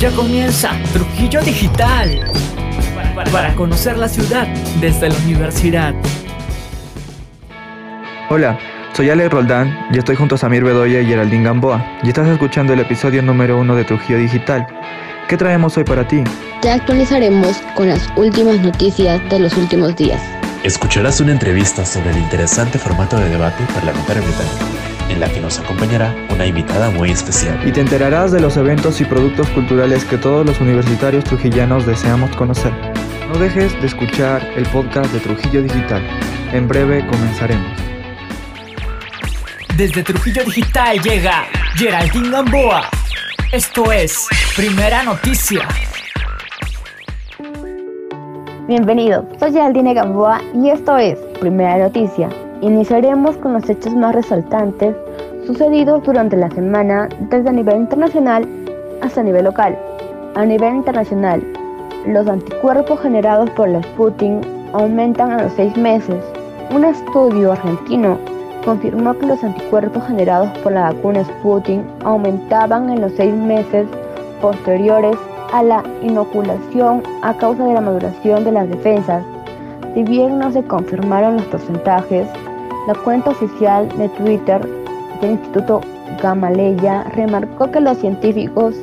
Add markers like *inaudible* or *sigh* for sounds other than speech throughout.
Ya comienza Trujillo Digital para conocer la ciudad desde la universidad. Hola, soy Alex Roldán y estoy junto a Samir Bedoya y Geraldine Gamboa y estás escuchando el episodio número uno de Trujillo Digital. ¿Qué traemos hoy para ti? Te actualizaremos con las últimas noticias de los últimos días. Escucharás una entrevista sobre el interesante formato de debate parlamentario británico, en la que nos acompañará una invitada muy especial. Y te enterarás de los eventos y productos culturales que todos los universitarios trujillanos deseamos conocer. No dejes de escuchar el podcast de Trujillo Digital. En breve comenzaremos. Desde Trujillo Digital llega Geraldine Gamboa. Esto es Primera Noticia. Bienvenidos, soy Geraldine Gamboa y esto es Primera Noticia. Iniciaremos con los hechos más resaltantes sucedidos durante la semana desde a nivel internacional hasta nivel local. A nivel internacional, los anticuerpos generados por la Sputnik aumentan a los seis meses. Un estudio argentino confirmó que los anticuerpos generados por la vacuna Sputnik aumentaban en los seis meses posteriores a la inoculación a causa de la maduración de las defensas. Si bien no se confirmaron los porcentajes, la cuenta oficial de Twitter del Instituto Gamaleya remarcó que los científicos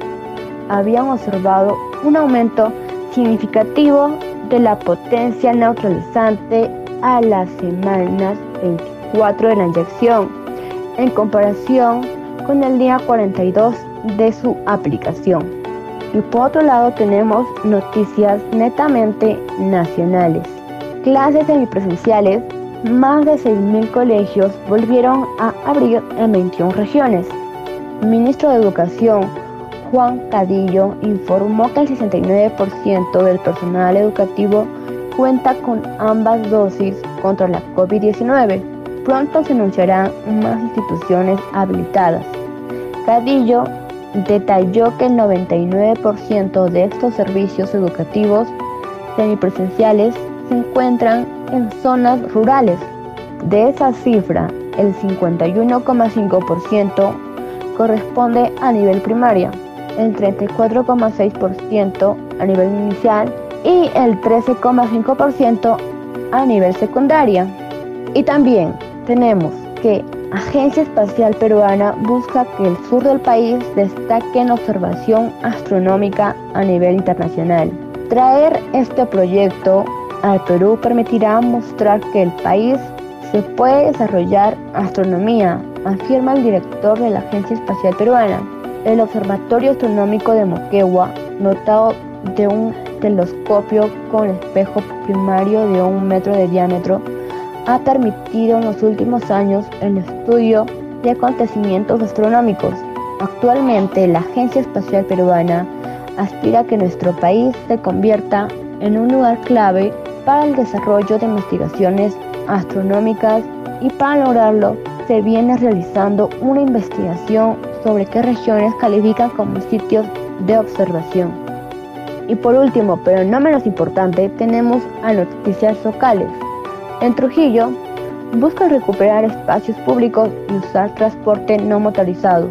habían observado un aumento significativo de la potencia neutralizante a las semanas 24 de la inyección, en comparación con el día 42 de su aplicación. Y por otro lado tenemos noticias netamente nacionales. Clases semipresenciales, más de 6.000 colegios volvieron a abrir en 21 regiones. ministro de Educación, Juan Cadillo, informó que el 69% del personal educativo cuenta con ambas dosis contra la COVID-19. Pronto se anunciarán más instituciones habilitadas. Cadillo detalló que el 99% de estos servicios educativos semipresenciales se encuentran en zonas rurales. De esa cifra, el 51,5% corresponde a nivel primaria, el 34,6% a nivel inicial y el 13,5% a nivel secundaria. Y también tenemos que Agencia Espacial Peruana busca que el sur del país destaque en observación astronómica a nivel internacional. Traer este proyecto al Perú permitirá mostrar que el país se puede desarrollar astronomía, afirma el director de la Agencia Espacial Peruana. El Observatorio Astronómico de Moquegua, dotado de un telescopio con espejo primario de un metro de diámetro, ha permitido en los últimos años el estudio de acontecimientos astronómicos. Actualmente la Agencia Espacial Peruana aspira a que nuestro país se convierta en un lugar clave para el desarrollo de investigaciones astronómicas y para lograrlo se viene realizando una investigación sobre qué regiones califican como sitios de observación. Y por último, pero no menos importante, tenemos a noticias locales. En Trujillo, busca recuperar espacios públicos y usar transporte no motorizado.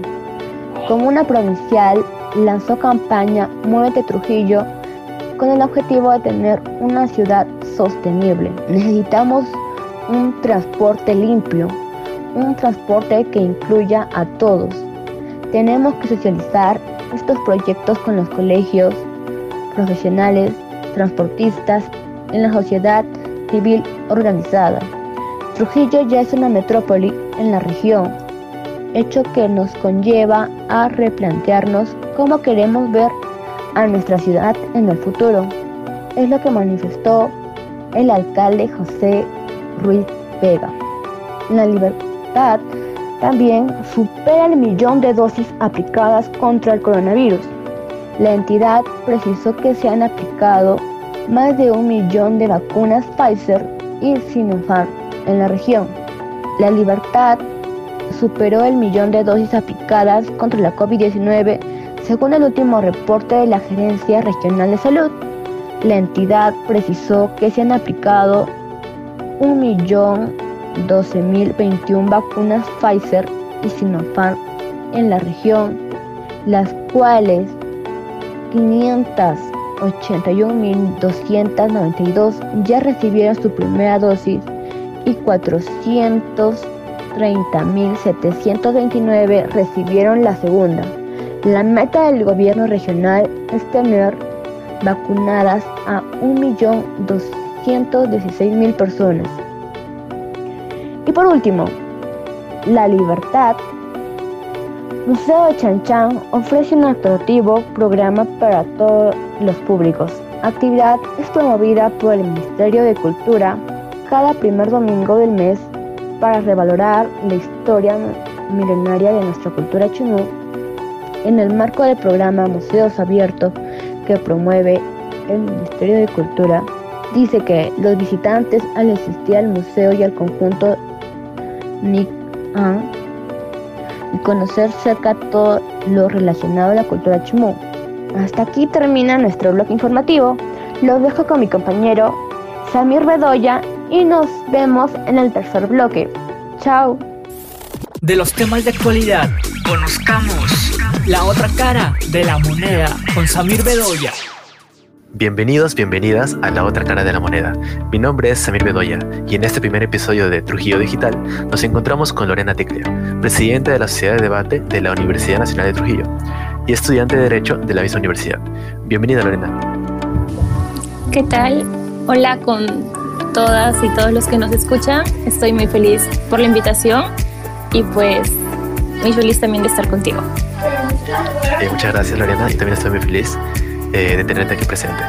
Comuna Provincial lanzó campaña Muévete Trujillo con el objetivo de tener una ciudad sostenible. Necesitamos un transporte limpio, un transporte que incluya a todos. Tenemos que socializar estos proyectos con los colegios, profesionales, transportistas, en la sociedad civil organizada. Trujillo ya es una metrópoli en la región, hecho que nos conlleva a replantearnos cómo queremos ver a nuestra ciudad en el futuro. Es lo que manifestó el alcalde José Ruiz Vega. La libertad también supera el millón de dosis aplicadas contra el coronavirus. La entidad precisó que se han aplicado más de un millón de vacunas Pfizer y Sinopharm en la región. La libertad superó el millón de dosis aplicadas contra la COVID-19 según el último reporte de la Gerencia Regional de Salud. La entidad precisó que se han aplicado 1.012.021 vacunas Pfizer y Sinopharm en la región, las cuales 581.292 ya recibieron su primera dosis y 430.729 recibieron la segunda. La meta del gobierno regional es tener vacunadas a 1.216.000 personas. Y por último, La Libertad. Museo de Chan ofrece un atractivo programa para todos los públicos. Actividad es promovida por el Ministerio de Cultura cada primer domingo del mes para revalorar la historia milenaria de nuestra cultura chunú en el marco del programa Museos Abiertos que promueve el Ministerio de Cultura, dice que los visitantes al asistir al museo y al conjunto Nik y conocer cerca todo lo relacionado a la cultura chumú. Hasta aquí termina nuestro blog informativo. Los dejo con mi compañero Samir Bedoya y nos vemos en el tercer bloque. Chao. De los temas de actualidad, conozcamos la otra cara de la moneda con Samir Bedoya. Bienvenidos, bienvenidas a La Otra Cara de la Moneda. Mi nombre es Samir Bedoya y en este primer episodio de Trujillo Digital nos encontramos con Lorena Teclea, presidenta de la Sociedad de Debate de la Universidad Nacional de Trujillo y estudiante de Derecho de la misma universidad. Bienvenida Lorena. ¿Qué tal? Hola con todas y todos los que nos escuchan. Estoy muy feliz por la invitación y pues muy feliz también de estar contigo. Eh, muchas gracias Lorena y también estoy muy feliz eh, de tenerte aquí presente.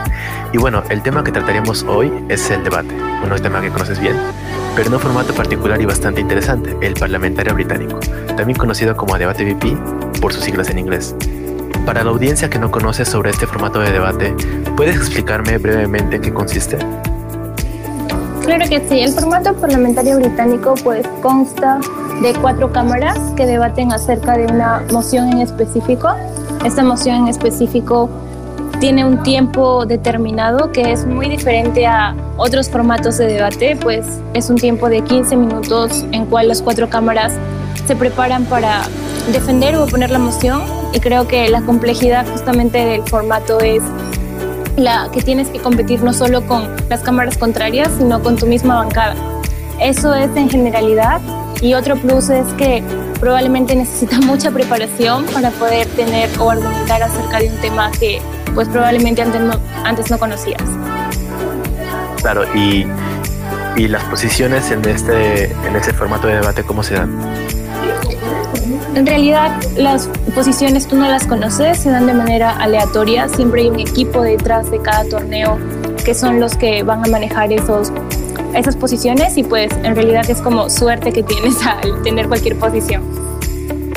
Y bueno, el tema que trataremos hoy es el debate, un tema que conoces bien, pero en un formato particular y bastante interesante, el parlamentario británico, también conocido como debate VP por sus siglas en inglés. Para la audiencia que no conoce sobre este formato de debate, ¿puedes explicarme brevemente en qué consiste? Claro que sí, el formato parlamentario británico pues consta de cuatro cámaras que debaten acerca de una moción en específico. Esta moción en específico tiene un tiempo determinado que es muy diferente a otros formatos de debate, pues es un tiempo de 15 minutos en cual las cuatro cámaras se preparan para defender o oponer la moción y creo que la complejidad justamente del formato es la que tienes que competir no solo con las cámaras contrarias, sino con tu misma bancada. Eso es en generalidad y otro plus es que probablemente necesita *laughs* mucha preparación para poder tener o argumentar acerca de un tema que pues probablemente antes no, antes no conocías. Claro, y, y las posiciones en este, en este formato de debate, ¿cómo se dan? En realidad las posiciones tú no las conoces, se dan de manera aleatoria, siempre hay un equipo detrás de cada torneo que son los que van a manejar esos, esas posiciones y pues en realidad es como suerte que tienes *laughs* al tener cualquier posición.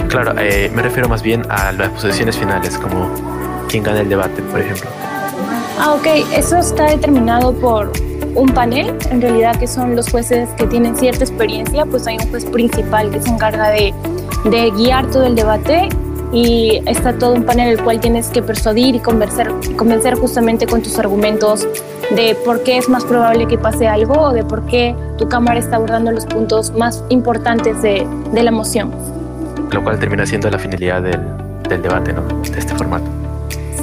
Claro, eh, me refiero más bien a las posiciones finales, como quién gana el debate, por ejemplo. Ah, ok, eso está determinado por un panel, en realidad que son los jueces que tienen cierta experiencia, pues hay un juez principal que se encarga de, de guiar todo el debate y está todo un panel el cual tienes que persuadir y convencer, convencer justamente con tus argumentos de por qué es más probable que pase algo o de por qué tu cámara está abordando los puntos más importantes de, de la moción. Lo cual termina siendo la finalidad del, del debate, ¿no? De este formato.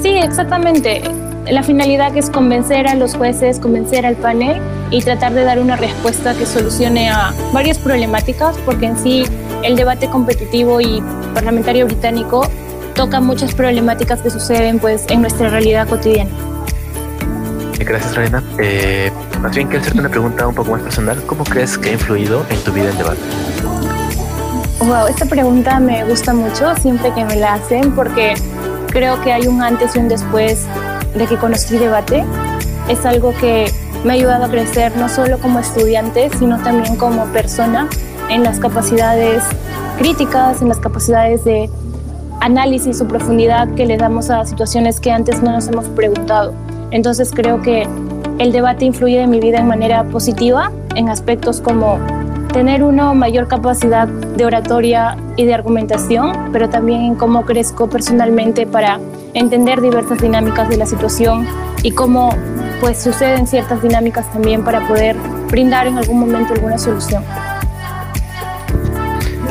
Sí, exactamente. La finalidad es convencer a los jueces, convencer al panel y tratar de dar una respuesta que solucione a varias problemáticas, porque en sí el debate competitivo y parlamentario británico toca muchas problemáticas que suceden pues, en nuestra realidad cotidiana. Gracias, Reina. Eh, más bien quiero hacerte una pregunta un poco más personal. ¿Cómo crees que ha influido en tu vida el debate? Wow, esta pregunta me gusta mucho siempre que me la hacen porque creo que hay un antes y un después de que conocí debate. Es algo que me ha ayudado a crecer no solo como estudiante, sino también como persona en las capacidades críticas, en las capacidades de análisis o profundidad que le damos a situaciones que antes no nos hemos preguntado. Entonces creo que el debate influye en mi vida en manera positiva, en aspectos como tener una mayor capacidad de oratoria y de argumentación, pero también en cómo crezco personalmente para entender diversas dinámicas de la situación y cómo pues suceden ciertas dinámicas también para poder brindar en algún momento alguna solución.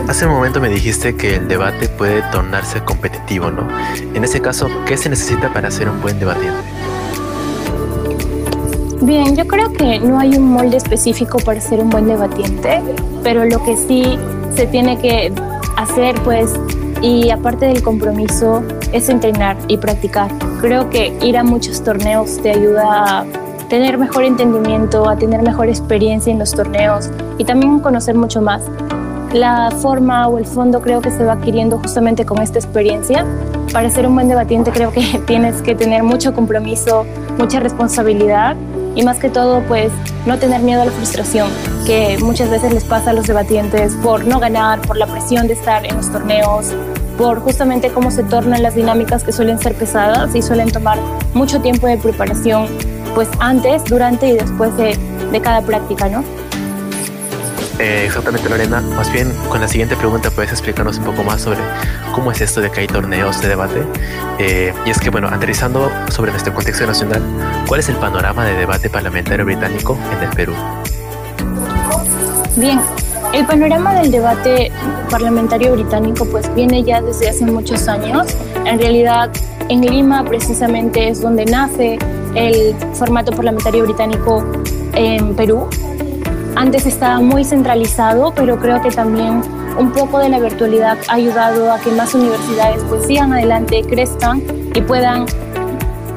Hace un momento me dijiste que el debate puede tornarse competitivo, ¿no? En ese caso, ¿qué se necesita para ser un buen debatiente? Bien, yo creo que no hay un molde específico para ser un buen debatiente, pero lo que sí se tiene que hacer, pues, y aparte del compromiso, es entrenar y practicar. Creo que ir a muchos torneos te ayuda a tener mejor entendimiento, a tener mejor experiencia en los torneos y también conocer mucho más. La forma o el fondo creo que se va adquiriendo justamente con esta experiencia. Para ser un buen debatiente creo que *laughs* tienes que tener mucho compromiso, mucha responsabilidad y más que todo pues no tener miedo a la frustración que muchas veces les pasa a los debatientes por no ganar, por la presión de estar en los torneos, por justamente cómo se tornan las dinámicas que suelen ser pesadas y suelen tomar mucho tiempo de preparación pues antes, durante y después de, cada práctica, ¿no? Eh, exactamente, Lorena. Más bien, con la siguiente pregunta puedes explicarnos un poco más sobre cómo es esto de que hay torneos de debate. Eh, y es que, bueno, aterrizando sobre nuestro contexto nacional, ¿cuál es el panorama de debate parlamentario británico en el Perú? Bien, el panorama del debate parlamentario británico pues viene ya desde hace muchos años. En realidad, en Lima precisamente es donde nace el formato parlamentario británico en Perú antes estaba muy centralizado, pero creo que también un poco de la virtualidad ha ayudado a que más universidades pues sigan adelante, crezcan y puedan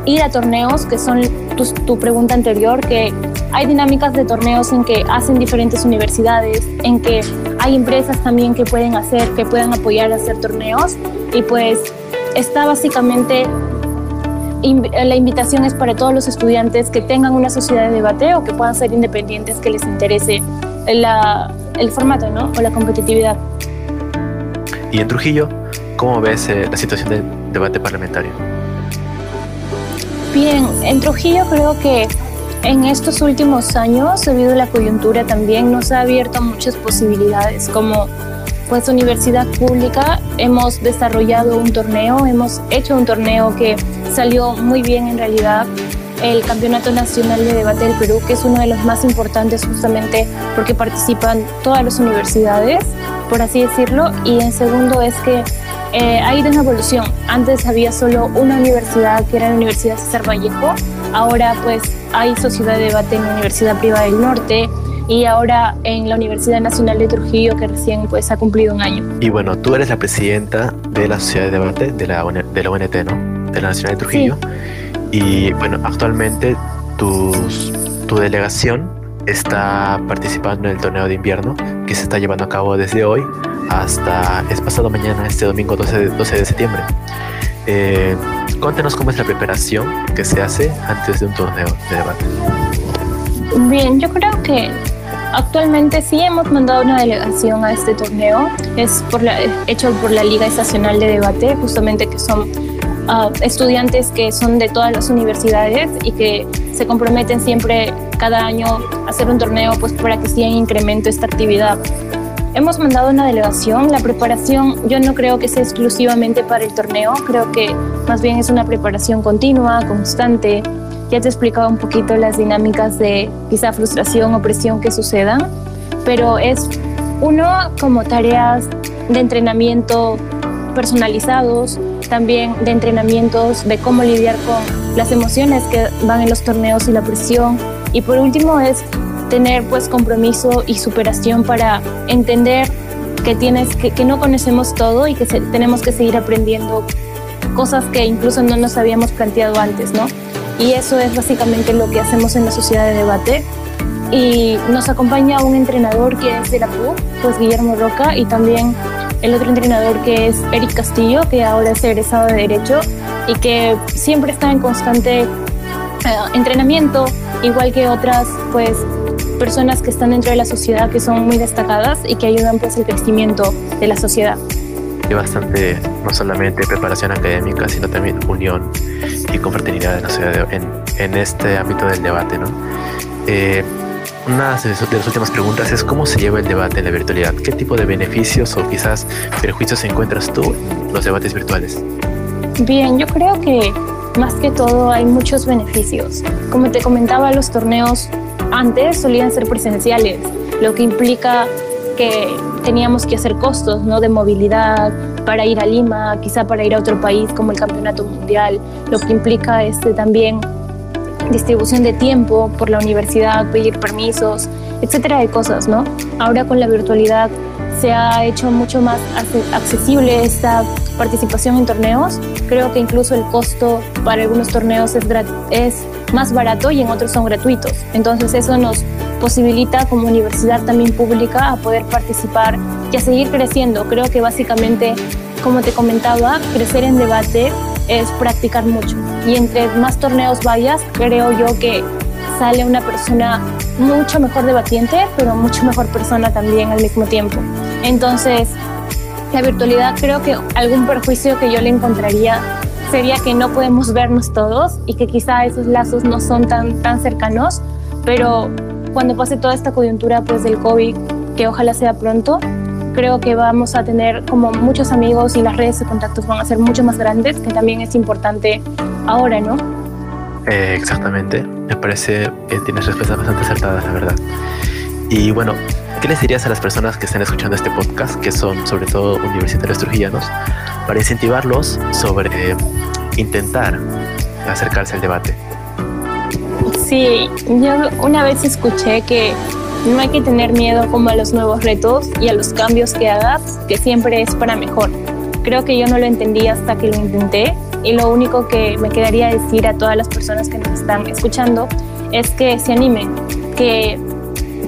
ir a torneos, que son tu, tu, pregunta anterior, que hay dinámicas de torneos en que hacen diferentes universidades, en que hay empresas también que pueden hacer, que puedan apoyar a hacer torneos. Y pues está básicamente la invitación es para todos los estudiantes que tengan una sociedad de debate o que puedan ser independientes, que les interese la, el formato ¿no? o la competitividad. Y en Trujillo, ¿cómo ves eh, la situación del debate parlamentario? Bien, en Trujillo creo que en estos últimos años, debido a la coyuntura también, nos ha abierto muchas posibilidades como pues universidad pública hemos desarrollado un torneo, hemos hecho un torneo que salió muy bien en realidad, el Campeonato Nacional de Debate del Perú, que es uno de los más importantes justamente porque participan todas las universidades, por así decirlo, y en segundo es que eh, ha ido en evolución. Antes había solo una universidad, que era la Universidad César Vallejo, ahora pues hay sociedad de debate en la Universidad Privada del Norte, y ahora en la Universidad Nacional de Trujillo que recién pues ha cumplido un año. Y bueno, tú eres la presidenta de la Sociedad de Debate de la, de la UNT, ¿no? De la Nacional de Trujillo. Sí. Y bueno, actualmente tus, tu delegación está participando en el torneo de invierno que se está llevando a cabo desde hoy hasta es pasado mañana, este domingo 12 de, 12 de septiembre. Eh, cuéntanos cómo es la preparación que se hace antes de un torneo de debate. Bien, yo creo que Actualmente sí hemos mandado una delegación a este torneo, es por la, hecho por la Liga Estacional de Debate, justamente que son uh, estudiantes que son de todas las universidades y que se comprometen siempre cada año a hacer un torneo pues para que siga en incremento esta actividad. Hemos mandado una delegación, la preparación yo no creo que sea exclusivamente para el torneo, creo que más bien es una preparación continua, constante, ya te explicaba un poquito las dinámicas de quizá frustración o presión que sucedan, pero es uno como tareas de entrenamiento personalizados, también de entrenamientos de cómo lidiar con las emociones que van en los torneos y la presión. Y por último es tener pues compromiso y superación para entender que tienes que, que no conocemos todo y que se, tenemos que seguir aprendiendo cosas que incluso no nos habíamos planteado antes, ¿no? Y eso es básicamente lo que hacemos en la sociedad de debate. Y nos acompaña un entrenador que es de la PUC, pues Guillermo Roca, y también el otro entrenador que es Eric Castillo, que ahora es egresado de Derecho y que siempre está en constante eh, entrenamiento, igual que otras pues personas que están dentro de la sociedad que son muy destacadas y que ayudan pues el crecimiento de la sociedad. Y bastante, no solamente preparación académica, sino también unión y confraternidad en, la sociedad, en, en este ámbito del debate, ¿no? Eh, una de las últimas preguntas es cómo se lleva el debate en la virtualidad. ¿Qué tipo de beneficios o quizás perjuicios encuentras tú en los debates virtuales? Bien, yo creo que más que todo hay muchos beneficios. Como te comentaba, los torneos antes solían ser presenciales, lo que implica que teníamos que hacer costos ¿no? de movilidad para ir a Lima, quizá para ir a otro país como el Campeonato Mundial, lo que implica este, también distribución de tiempo por la universidad, pedir permisos, etcétera de cosas, ¿no? Ahora con la virtualidad se ha hecho mucho más accesible esta participación en torneos. Creo que incluso el costo para algunos torneos es, es más barato y en otros son gratuitos. Entonces eso nos posibilita como universidad también pública a poder participar y a seguir creciendo. Creo que básicamente, como te comentaba, crecer en debate es practicar mucho. Y entre más torneos vayas, creo yo que sale una persona mucho mejor debatiente, pero mucho mejor persona también al mismo tiempo. Entonces, la virtualidad creo que algún perjuicio que yo le encontraría sería que no podemos vernos todos y que quizá esos lazos no son tan, tan cercanos, pero cuando pase toda esta coyuntura pues del COVID, que ojalá sea pronto, creo que vamos a tener como muchos amigos y las redes de contactos van a ser mucho más grandes, que también es importante ahora, ¿no? Eh, exactamente, me parece que tienes respuestas bastante acertadas, la verdad. Y bueno, ¿qué les dirías a las personas que están escuchando este podcast, que son sobre todo universitarios trujillanos, para incentivarlos sobre intentar acercarse al debate? Sí, yo una vez escuché que no hay que tener miedo como a los nuevos retos y a los cambios que hagas, que siempre es para mejor. Creo que yo no lo entendí hasta que lo intenté y lo único que me quedaría decir a todas las personas que nos están escuchando es que se animen, que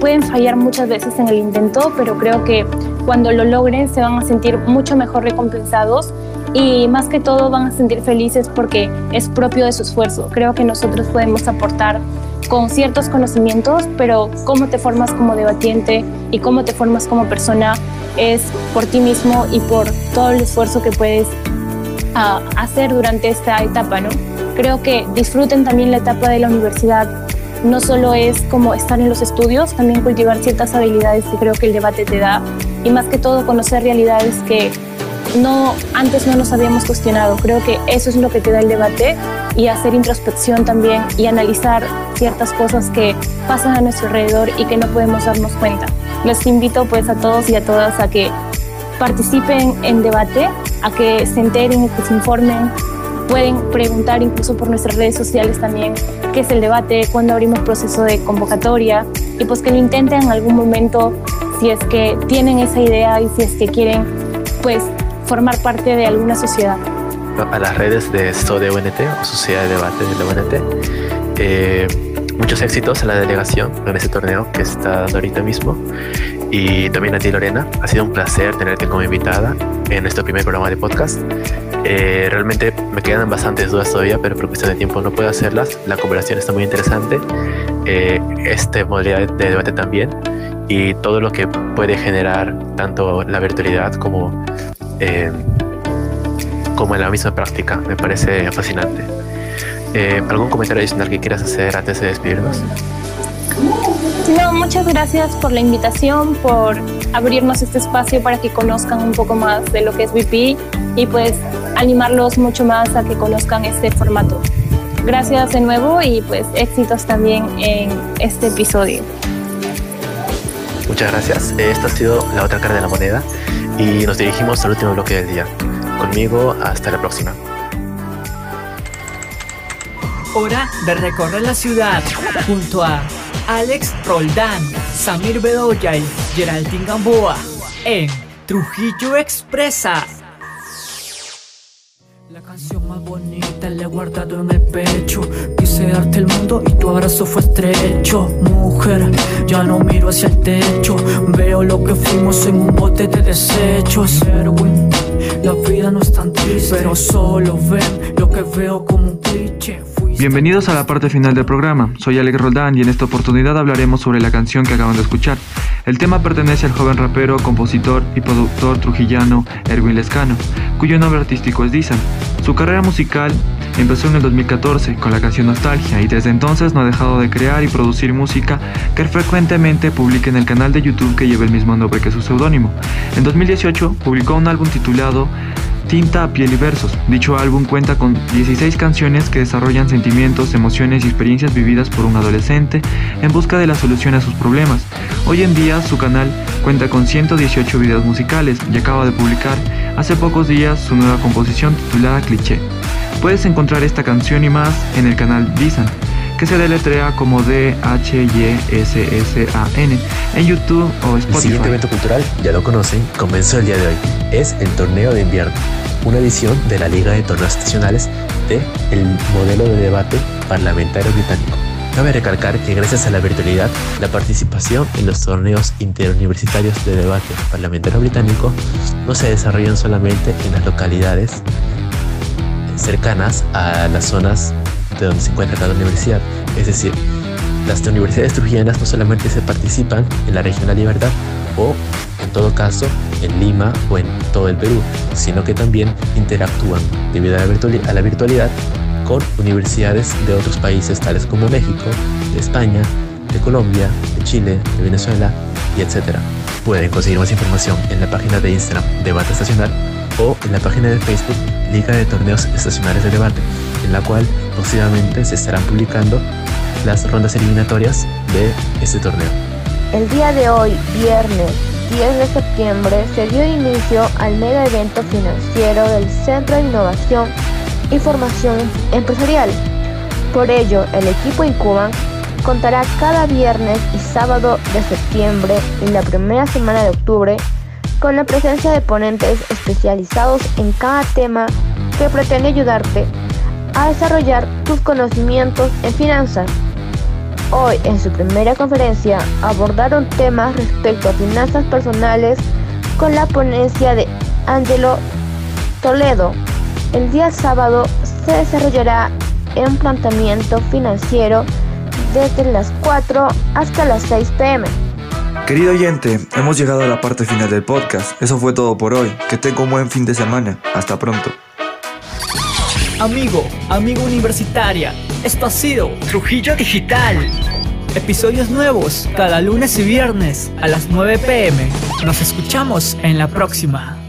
pueden fallar muchas veces en el intento, pero creo que cuando lo logren se van a sentir mucho mejor recompensados y más que todo van a sentir felices porque es propio de su esfuerzo. Creo que nosotros podemos aportar con ciertos conocimientos, pero cómo te formas como debatiente y cómo te formas como persona es por ti mismo y por todo el esfuerzo que puedes uh, hacer durante esta etapa, ¿no? Creo que disfruten también la etapa de la universidad. No solo es como estar en los estudios, también cultivar ciertas habilidades que creo que el debate te da y más que todo conocer realidades que no antes no nos habíamos cuestionado. Creo que eso es lo que te da el debate y hacer introspección también y analizar ciertas cosas que pasan a nuestro alrededor y que no podemos darnos cuenta. Les invito pues a todos y a todas a que participen en debate, a que se enteren que se informen. Pueden preguntar incluso por nuestras redes sociales también qué es el debate, cuándo abrimos proceso de convocatoria y pues que lo intenten en algún momento si es que tienen esa idea y si es que quieren pues formar parte de alguna sociedad. A las redes de SODE-UNT o Sociedad de Debate de la UNT, eh, muchos éxitos en la delegación en ese torneo que está dando ahorita mismo. Y también a ti, Lorena. Ha sido un placer tenerte como invitada en este primer programa de podcast. Eh, realmente me quedan bastantes dudas todavía, pero por cuestión de tiempo no puedo hacerlas. La conversación está muy interesante. Eh, este modalidad de debate también. Y todo lo que puede generar tanto la virtualidad como eh, como en la misma práctica. Me parece fascinante. ¿Algún comentario adicional que quieras hacer antes de despedirnos? No, muchas gracias por la invitación, por abrirnos este espacio para que conozcan un poco más de lo que es VP y pues animarlos mucho más a que conozcan este formato. Gracias de nuevo y pues éxitos también en este episodio. Muchas gracias. Esta ha sido la otra cara de la moneda y nos dirigimos al último bloque del día. Conmigo, hasta la próxima. Hora de recorrer la ciudad junto a Alex Roldán, Samir Bedoya y Geraldine Gamboa en Trujillo Expresa. Más bonita la he guardado en el pecho. Quise darte el mundo y tu abrazo fue estrecho. Mujer, ya no miro hacia el techo. Veo lo que fuimos en un bote de desechos. Erwin, la vida no es tan triste, pero solo ven lo que veo como un cliché. Bienvenidos a la parte final del programa. Soy Alex Roldán y en esta oportunidad hablaremos sobre la canción que acaban de escuchar. El tema pertenece al joven rapero, compositor y productor trujillano Erwin Lescano, cuyo nombre artístico es Dizan. Su carrera musical empezó en el 2014 con la canción Nostalgia y desde entonces no ha dejado de crear y producir música que frecuentemente publica en el canal de YouTube que lleva el mismo nombre que su seudónimo. En 2018 publicó un álbum titulado Tinta a piel y versos. Dicho álbum cuenta con 16 canciones que desarrollan sentimientos, emociones y experiencias vividas por un adolescente en busca de la solución a sus problemas. Hoy en día su canal cuenta con 118 videos musicales y acaba de publicar hace pocos días su nueva composición titulada Cliché. Puedes encontrar esta canción y más en el canal Disan que se deletrea como D-H-Y-S-S-A-N en YouTube o Spotify. El siguiente evento cultural, ya lo conocen, comenzó el día de hoy. Es el Torneo de Invierno, una edición de la Liga de Torneos Estacionales de el modelo de debate parlamentario británico. Cabe recalcar que gracias a la virtualidad, la participación en los torneos interuniversitarios de debate parlamentario británico no se desarrollan solamente en las localidades cercanas a las zonas de donde se encuentra cada universidad. Es decir, las universidades trujillanas no solamente se participan en la región La Libertad o, en todo caso, en Lima o en todo el Perú, sino que también interactúan debido a la, a la virtualidad con universidades de otros países tales como México, de España, de Colombia, de Chile, de Venezuela y etc. Pueden conseguir más información en la página de Instagram Debate Estacional o en la página de Facebook Liga de Torneos Estacionales de Debate, en la cual próximamente se estarán publicando las rondas eliminatorias de este torneo. El día de hoy, viernes 10 de septiembre, se dio inicio al mega evento financiero del Centro de Innovación y Formación Empresarial. Por ello, el equipo Incuban contará cada viernes y sábado de septiembre y la primera semana de octubre con la presencia de ponentes especializados en cada tema que pretende ayudarte a desarrollar tus conocimientos en finanzas. Hoy, en su primera conferencia, abordaron temas respecto a finanzas personales con la ponencia de Angelo Toledo. El día sábado se desarrollará un planteamiento financiero desde las 4 hasta las 6 pm. Querido oyente, hemos llegado a la parte final del podcast. Eso fue todo por hoy. Que tenga un buen fin de semana. Hasta pronto. Amigo, amigo universitaria, esto ha sido Trujillo Digital. Episodios nuevos cada lunes y viernes a las 9 pm. Nos escuchamos en la próxima.